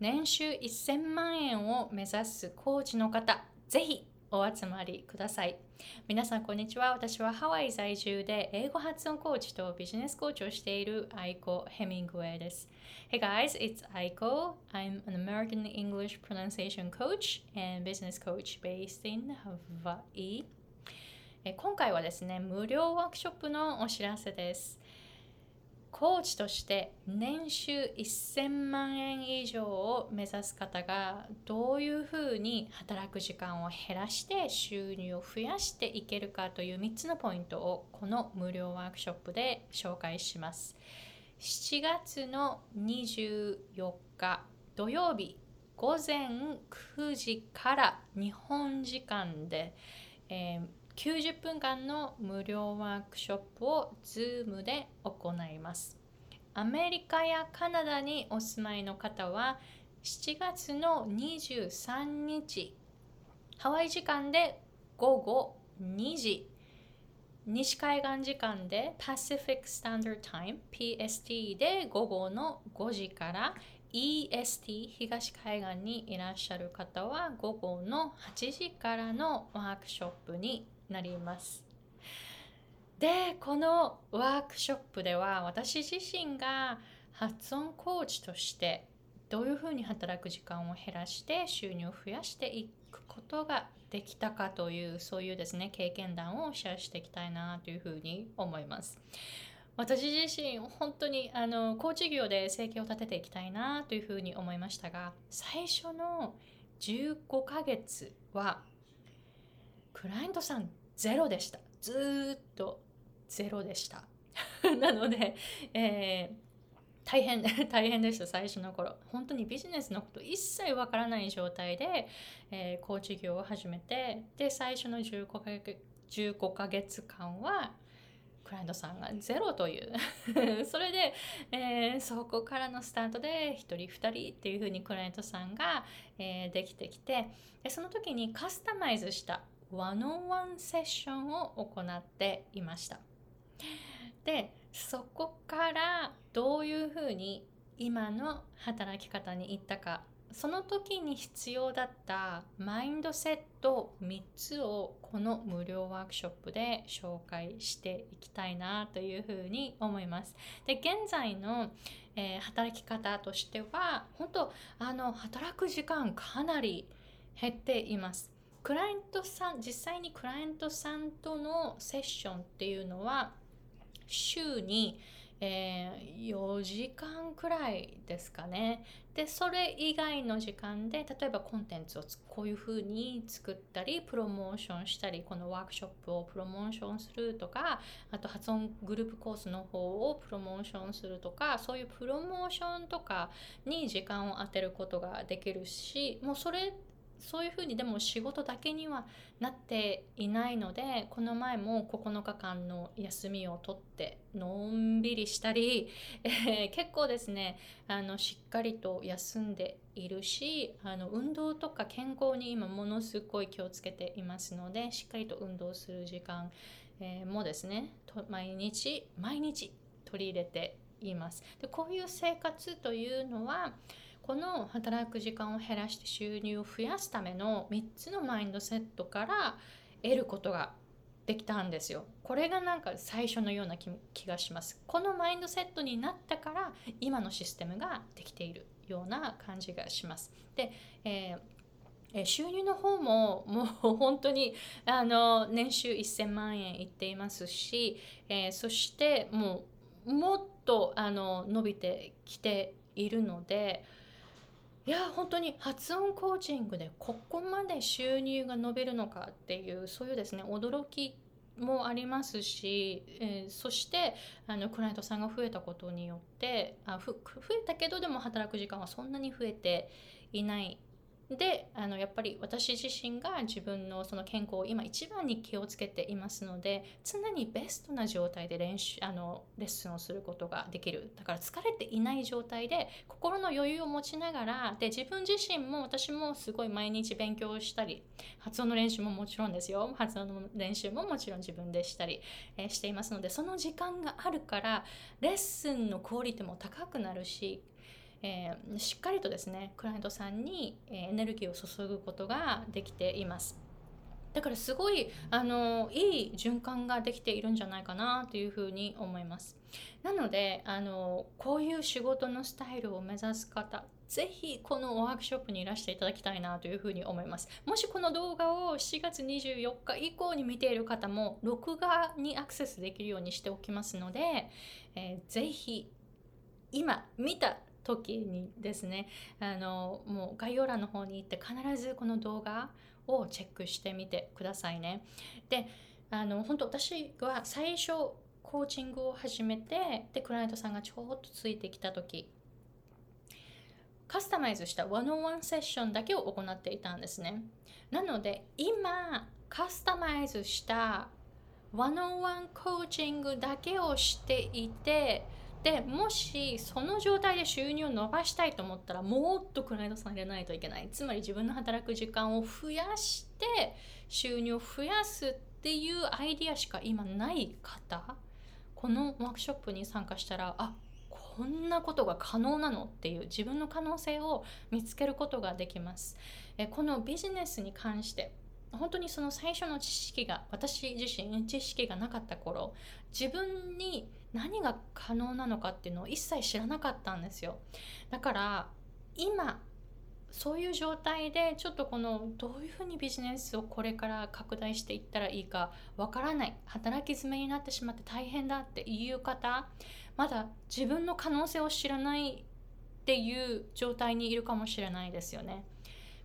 年収1000万円を目指すコーチの方、ぜひお集まりください。皆さん、こんにちは。私はハワイ在住で英語発音コーチとビジネスコーチをしているアイコ・ヘミングウェイです。Hey guys, it's Aiko. I'm an American English pronunciation coach and business coach based in Hawaii. 今回はですね、無料ワークショップのお知らせです。コーチとして年収1000万円以上を目指す方がどういうふうに働く時間を減らして収入を増やしていけるかという3つのポイントをこの無料ワークショップで紹介します。7月の24日土曜日午前9時から日本時間で、えー90分間の無料ワークショップを Zoom で行います。アメリカやカナダにお住まいの方は7月の23日ハワイ時間で午後2時西海岸時間で Pacific Standard Time PST で午後の5時から EST 東海岸にいらっしゃる方は午後の8時からのワークショップになります。でこのワークショップでは私自身が発音コーチとしてどういうふうに働く時間を減らして収入を増やしていくことができたかというそういうですね経験談をシェアしていきたいなというふうに思います。私自身本当にあのコーチ業で生計を立てていきたいなというふうに思いましたが最初の15ヶ月はクライアントさんゼロでした。ずっとゼロでした。なので、えー、大変 大変でした最初の頃。本当にビジネスのこと一切わからない状態で、えー、コーチ業を始めてで最初の15ヶ月 ,15 ヶ月間はクライアントさんがゼロという。それで、えー、そこからのスタートで1人2人っていうふうにクライアントさんが、えー、できてきてでその時にカスタマイズしたワンオンワンセッションを行っていましたでそこからどういうふうに今の働き方に行ったかその時に必要だったマインドセット3つをこの無料ワークショップで紹介していきたいなというふうに思います。で現在の、えー、働き方としては本当あの働く時間かなり減っています。クライアントさん実際にクライアントさんとのセッションっていうのは週に、えー、4時間くらいですかね。でそれ以外の時間で例えばコンテンツをこういうふうに作ったりプロモーションしたりこのワークショップをプロモーションするとかあと発音グループコースの方をプロモーションするとかそういうプロモーションとかに時間を当てることができるしもうそれそういうふうにでも仕事だけにはなっていないのでこの前も9日間の休みを取ってのんびりしたり、えー、結構ですねあのしっかりと休んでいるしあの運動とか健康に今ものすごい気をつけていますのでしっかりと運動する時間、えー、もですね毎日毎日取り入れています。でこういう生活というのはこの働く時間を減らして収入を増やすための3つのマインドセットから得ることができたんですよ。これがなんか最初のような気がします。このマインドセットになったから今のシステムができているような感じがします。で、えー収入の方ももう本当にあの年収1000万円いっていますし、えー、そしてもうもっとあの伸びてきているのでいや本当に発音コーチングでここまで収入が伸びるのかっていうそういうですね驚きもありますし、えー、そしてあのクライアントさんが増えたことによってあふ増えたけどでも働く時間はそんなに増えていないであのやっぱり私自身が自分のその健康を今一番に気をつけていますので常にベストな状態で練習あのレッスンをすることができる。だから疲れていない状態で心の余裕を持ちながらで自分自身も私もすごい毎日勉強したり発音の練習ももちろんですよ。発音の練習ももちろん自分でしたり、えー、していますのでその時間があるからレッスンのクオリティも高くなるしえー、しっかりとですねクライアントさんに、エネルギーを注ぐことができていますだからすごいあのいい循環ができているんじゃないかなというふうに思いますなのであのこういう仕事のスタイルを目指す方ぜひこのワークショップにいらしていただきたいなというふうに思います。もしこの動画を7月24日以降に見ている方も録画にアクセスできるようにしておきますので、えー、ぜひ今見た時にですねあのもう概要欄の方に行って必ずこの動画をチェックしてみてくださいね。であの本当私は最初コーチングを始めてでクライアントさんがちょっとついてきた時カスタマイズした101セッションだけを行っていたんですね。なので今カスタマイズした101コーチングだけをしていてでもしその状態で収入を伸ばしたいと思ったらもっとクライアントさん入れないといけないつまり自分の働く時間を増やして収入を増やすっていうアイディアしか今ない方このワークショップに参加したらあこんなことが可能なのっていう自分の可能性を見つけることができます。えこのビジネスに関して本当にその最初の知識が私自身知識がなかった頃自分に何が可能なのかっていうのを一切知らなかったんですよだから今そういう状態でちょっとこのどういうふうにビジネスをこれから拡大していったらいいかわからない働き詰めになってしまって大変だっていう方まだ自分の可能性を知らないっていう状態にいるかもしれないですよね。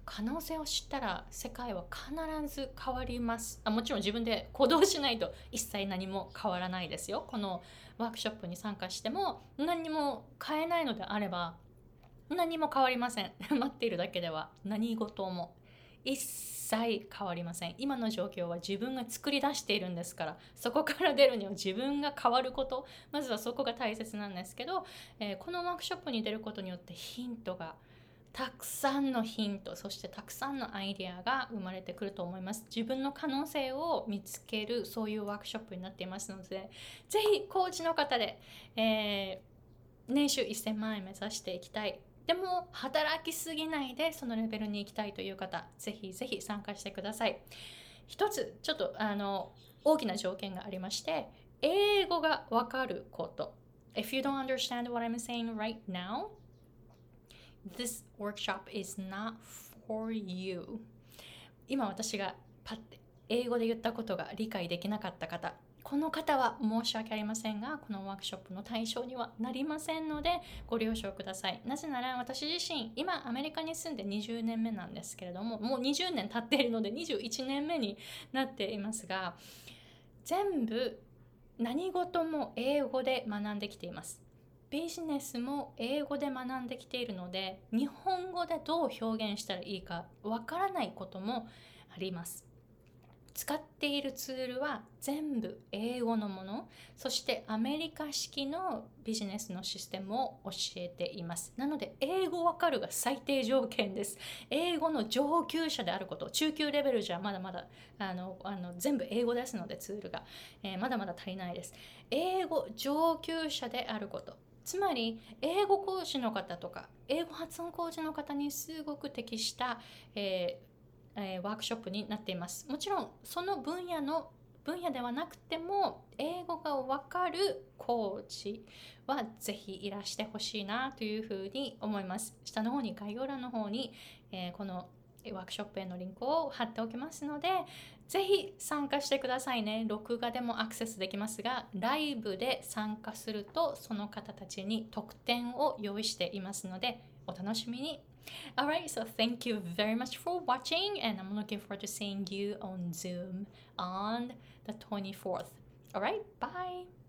可能性を知ったら世界は必ず変わります。あもちろん自分で行動しないと一切何も変わらないですよ。このワークショップに参加しても何も変えないのであれば何も変わりません。待っているだけでは何事も一切変わりません。今の状況は自分が作り出しているんですからそこから出るには自分が変わること。まずはそこが大切なんですけど、えー、このワークショップに出ることによってヒントがたくさんのヒントそしてたくさんのアイデアが生まれてくると思います。自分の可能性を見つけるそういうワークショップになっていますのでぜひコーチの方で、えー、年収1000万円目指していきたい。でも働きすぎないでそのレベルに行きたいという方ぜひぜひ参加してください。一つちょっとあの大きな条件がありまして英語がわかること。If you don't understand what I'm saying right now This workshop is not for you. 今私がパッて英語で言ったことが理解できなかった方この方は申し訳ありませんがこのワークショップの対象にはなりませんのでご了承ください。なぜなら私自身今アメリカに住んで20年目なんですけれどももう20年経っているので21年目になっていますが全部何事も英語で学んできています。ビジネスも英語で学んできているので日本語でどう表現したらいいかわからないこともあります。使っているツールは全部英語のものそしてアメリカ式のビジネスのシステムを教えています。なので英語わかるが最低条件です。英語の上級者であること中級レベルじゃまだまだあのあの全部英語ですのでツールが、えー、まだまだ足りないです。英語上級者であること。つまり英語講師の方とか英語発音講師の方にすごく適した、えーえー、ワークショップになっています。もちろんその分野の分野ではなくても英語がわかるコーチはぜひいらしてほしいなというふうに思います。下の方に概要欄の方に、えー、このワークショップへのリンクを貼っておきますのでぜひ参加してくださいね。録画でもアクセスできますが、ライブで参加するとその方たちに特典を用意していますので、お楽しみに。Alright, so thank you very much for watching, and I'm looking forward to seeing you on Zoom on the 24th. Alright, bye!